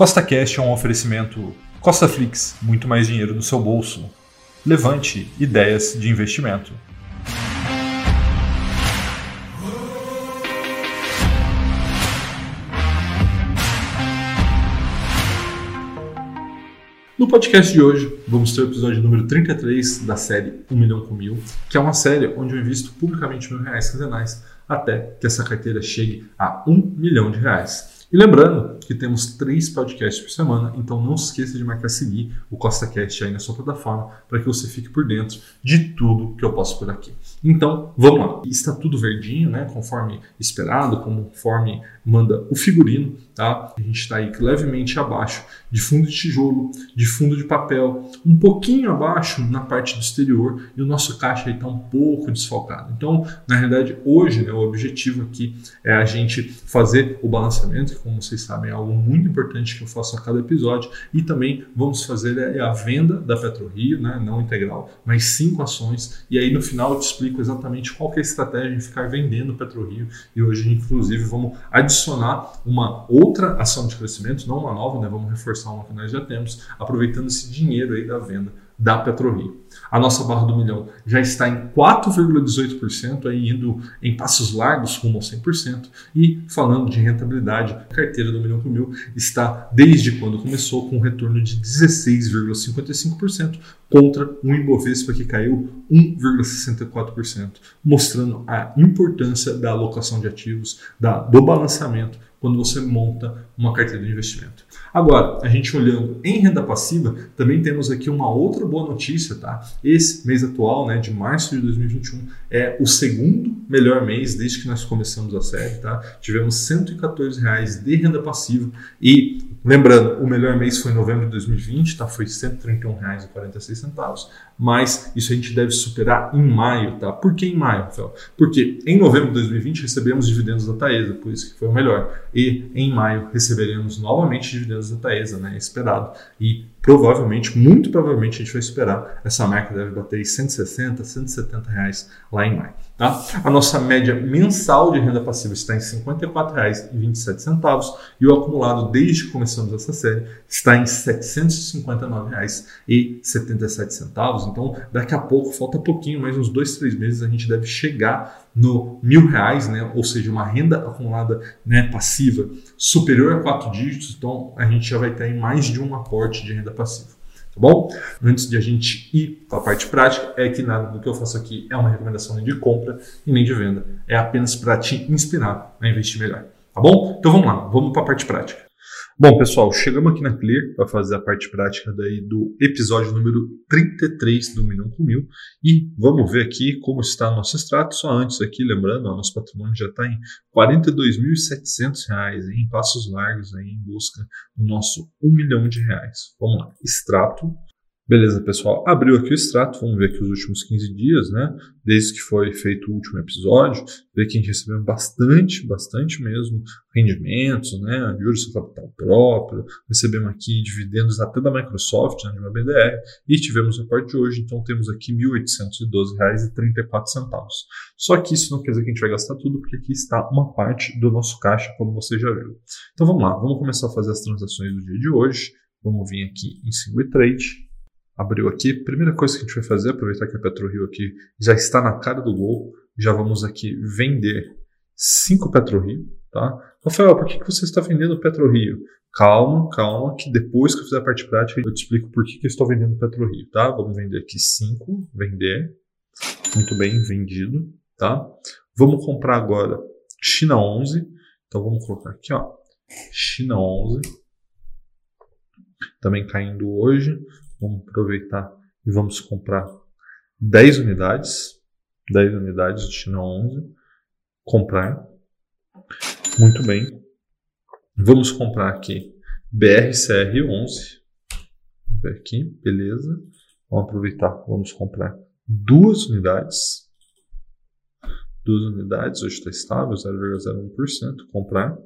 Costa Cash é um oferecimento Costa Flix, muito mais dinheiro no seu bolso. Levante ideias de investimento. No podcast de hoje, vamos ter o episódio número 33 da série 1 milhão com mil, que é uma série onde eu invisto publicamente mil reais quinzenais até que essa carteira chegue a 1 milhão de reais. E lembrando que temos três podcasts por semana, então não se esqueça de marcar seguir o CostaCast aí na sua plataforma para que você fique por dentro de tudo que eu posto por aqui. Então, vamos lá. Está tudo verdinho, né? Conforme esperado, conforme manda o figurino, tá? A gente está aí levemente abaixo de fundo de tijolo, de fundo de papel, um pouquinho abaixo na parte do exterior e o nosso caixa está um pouco desfalcado. Então, na realidade, hoje, né, o objetivo aqui é a gente fazer o balanceamento, que como vocês sabem é algo muito importante que eu faço a cada episódio, e também vamos fazer é, a venda da PetroRio, né, não integral, mas cinco ações, e aí no final eu te explico exatamente qual é a estratégia em ficar vendendo PetroRio, e hoje, inclusive, vamos adicionar uma outra ação de crescimento, não uma nova, né, vamos reforçar uma que nós já temos, aproveitando esse dinheiro aí da venda da PetroRio. A nossa barra do milhão já está em 4,18%, aí indo em passos largos rumo ao 100%. E falando de rentabilidade, a carteira do milhão por mil está, desde quando começou, com um retorno de 16,55% contra um Ibovespa que caiu 1,64%, mostrando a importância da alocação de ativos, da, do balanceamento quando você monta uma carteira de investimento. Agora, a gente olhando em renda passiva, também temos aqui uma outra boa notícia, tá? Esse mês atual, né, de março de 2021, é o segundo melhor mês desde que nós começamos a série, tá? Tivemos 114 reais de renda passiva e Lembrando, o melhor mês foi em novembro de 2020, tá? foi R$ 131,46, mas isso a gente deve superar em maio. Tá? Por que em maio, Rafael? Porque em novembro de 2020 recebemos dividendos da Taesa, por isso que foi o melhor. E em maio receberemos novamente dividendos da Taesa, né? esperado. E provavelmente, muito provavelmente, a gente vai esperar essa marca deve bater 160, 170 reais lá em maio. Tá? A nossa média mensal de renda passiva está em R$ 54,27 e o acumulado desde que começamos essa série está em R$ 759,77. Então, daqui a pouco, falta pouquinho, mais uns dois, três meses, a gente deve chegar no mil reais, né? ou seja, uma renda acumulada né, passiva superior a quatro dígitos, então a gente já vai ter mais de um aporte de renda passiva. Tá bom? Antes de a gente ir para a parte prática, é que nada do que eu faço aqui é uma recomendação nem de compra e nem de venda. É apenas para te inspirar a investir melhor. Tá bom? Então vamos lá, vamos para a parte prática. Bom, pessoal, chegamos aqui na Clear para fazer a parte prática daí do episódio número 33 do Milhão com Mil e vamos ver aqui como está nosso extrato. Só antes aqui, lembrando, o nosso patrimônio já está em R$ 42.700 em passos largos aí, em busca do nosso 1 milhão de reais. Vamos lá, extrato Beleza, pessoal. Abriu aqui o extrato, vamos ver aqui os últimos 15 dias, né? Desde que foi feito o último episódio, ver que a gente recebeu bastante, bastante mesmo rendimentos, né? Juros sobre capital próprio, recebemos aqui dividendos até da Microsoft, né, de uma BDR, e tivemos a parte de hoje, então temos aqui R$ 1.812,34. Só que isso não quer dizer que a gente vai gastar tudo, porque aqui está uma parte do nosso caixa, como você já viu. Então vamos lá, vamos começar a fazer as transações do dia de hoje. Vamos vir aqui em Single Trade abriu aqui. Primeira coisa que a gente vai fazer, aproveitar que a PetroRio aqui já está na cara do gol, já vamos aqui vender 5 PetroRio, tá? Rafael, por que, você está vendendo PetroRio? Calma, calma, que depois que eu fizer a parte prática eu te explico por que, que eu estou vendendo PetroRio, tá? Vamos vender aqui 5, vender. Muito bem, vendido, tá? Vamos comprar agora China 11. Então vamos colocar aqui, ó, China 11. Também caindo hoje. Vamos aproveitar e vamos comprar 10 unidades, 10 unidades de China 11, comprar. Muito bem. Vamos comprar aqui BRCR 11. Aqui, beleza. Vamos aproveitar, vamos comprar duas unidades. Duas unidades, hoje está estável, 0,01%. Comprar.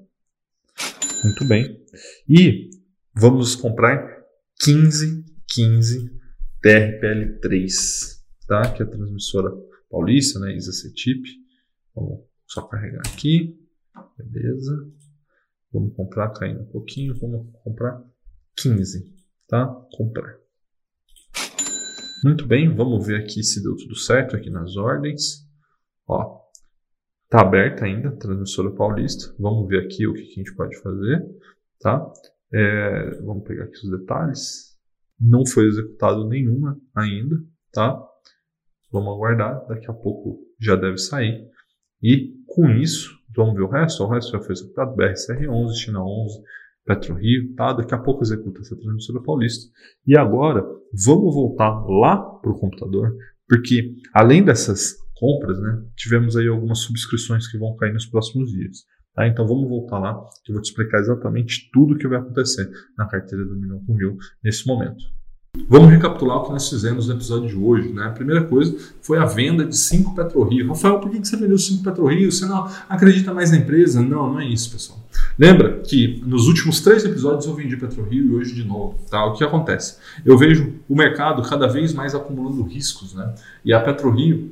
Muito bem. E vamos comprar 15 15 TRPL3, tá? que é a transmissora paulista, né? ISA-CTIP. Vamos só carregar aqui, beleza. Vamos comprar caindo um pouquinho, vamos comprar 15, tá? Comprar. Muito bem, vamos ver aqui se deu tudo certo aqui nas ordens. Ó, tá aberta ainda transmissora paulista. Vamos ver aqui o que, que a gente pode fazer, tá? É, vamos pegar aqui os detalhes. Não foi executado nenhuma ainda, tá? Vamos aguardar, daqui a pouco já deve sair. E com isso, vamos ver o resto. O resto já foi executado. BRCR11, China 11, PetroRio, tá? Daqui a pouco executa essa transmissora paulista. E agora, vamos voltar lá para o computador, porque além dessas compras, né, tivemos aí algumas subscrições que vão cair nos próximos dias. Tá? Então vamos voltar lá, que eu vou te explicar exatamente tudo o que vai acontecer na carteira do Milhão com Mil nesse momento. Vamos recapitular o que nós fizemos no episódio de hoje. Né? A primeira coisa foi a venda de 5 PetroRio. Rafael, por que você vendeu 5 PetroRio? Você não acredita mais na empresa? Não, não é isso, pessoal. Lembra que nos últimos três episódios eu vendi PetroRio e hoje de novo. Tá? O que acontece? Eu vejo o mercado cada vez mais acumulando riscos. Né? E a PetroRio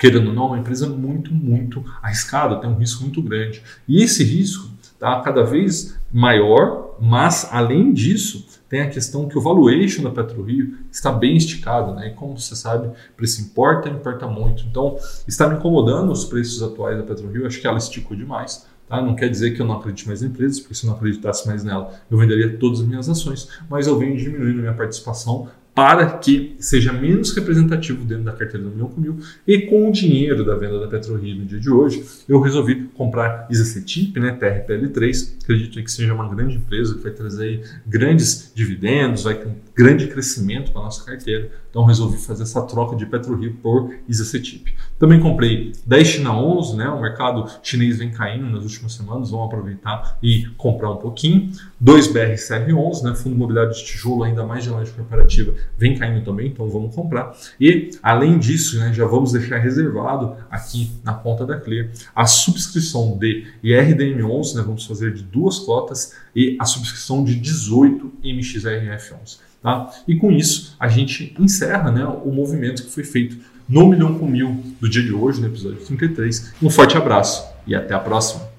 querendo ou não, uma empresa muito, muito arriscada, tem um risco muito grande. E esse risco está cada vez maior, mas além disso, tem a questão que o valuation da PetroRio está bem esticado, né? E como você sabe, preço importa, importa muito. Então, está me incomodando os preços atuais da PetroRio, acho que ela esticou demais. Tá? Não quer dizer que eu não acredite mais na empresa, porque se eu não acreditasse mais nela, eu venderia todas as minhas ações, mas eu venho diminuindo minha participação para que seja menos representativo dentro da carteira do Milhão com Mil. E com o dinheiro da venda da PetroRio no dia de hoje, eu resolvi comprar ISACETIP, né, TRPL3. Acredito que seja uma grande empresa que vai trazer grandes dividendos, vai ter um grande crescimento para a nossa carteira. Então resolvi fazer essa troca de PetroRio por ISACETIP. Também comprei 10 China 11, né, o mercado chinês vem caindo nas últimas semanas, vamos aproveitar e comprar um pouquinho. 2 BRCR11, né, fundo imobiliário de tijolo ainda mais de laje corporativa vem caindo também, então vamos comprar. E, além disso, né, já vamos deixar reservado aqui na conta da Clear a subscrição de IRDM11, né, vamos fazer de duas cotas, e a subscrição de 18 MXRF11. Tá? E com isso, a gente encerra né, o movimento que foi feito no Milhão com Mil do dia de hoje, no episódio 33. Um forte abraço e até a próxima!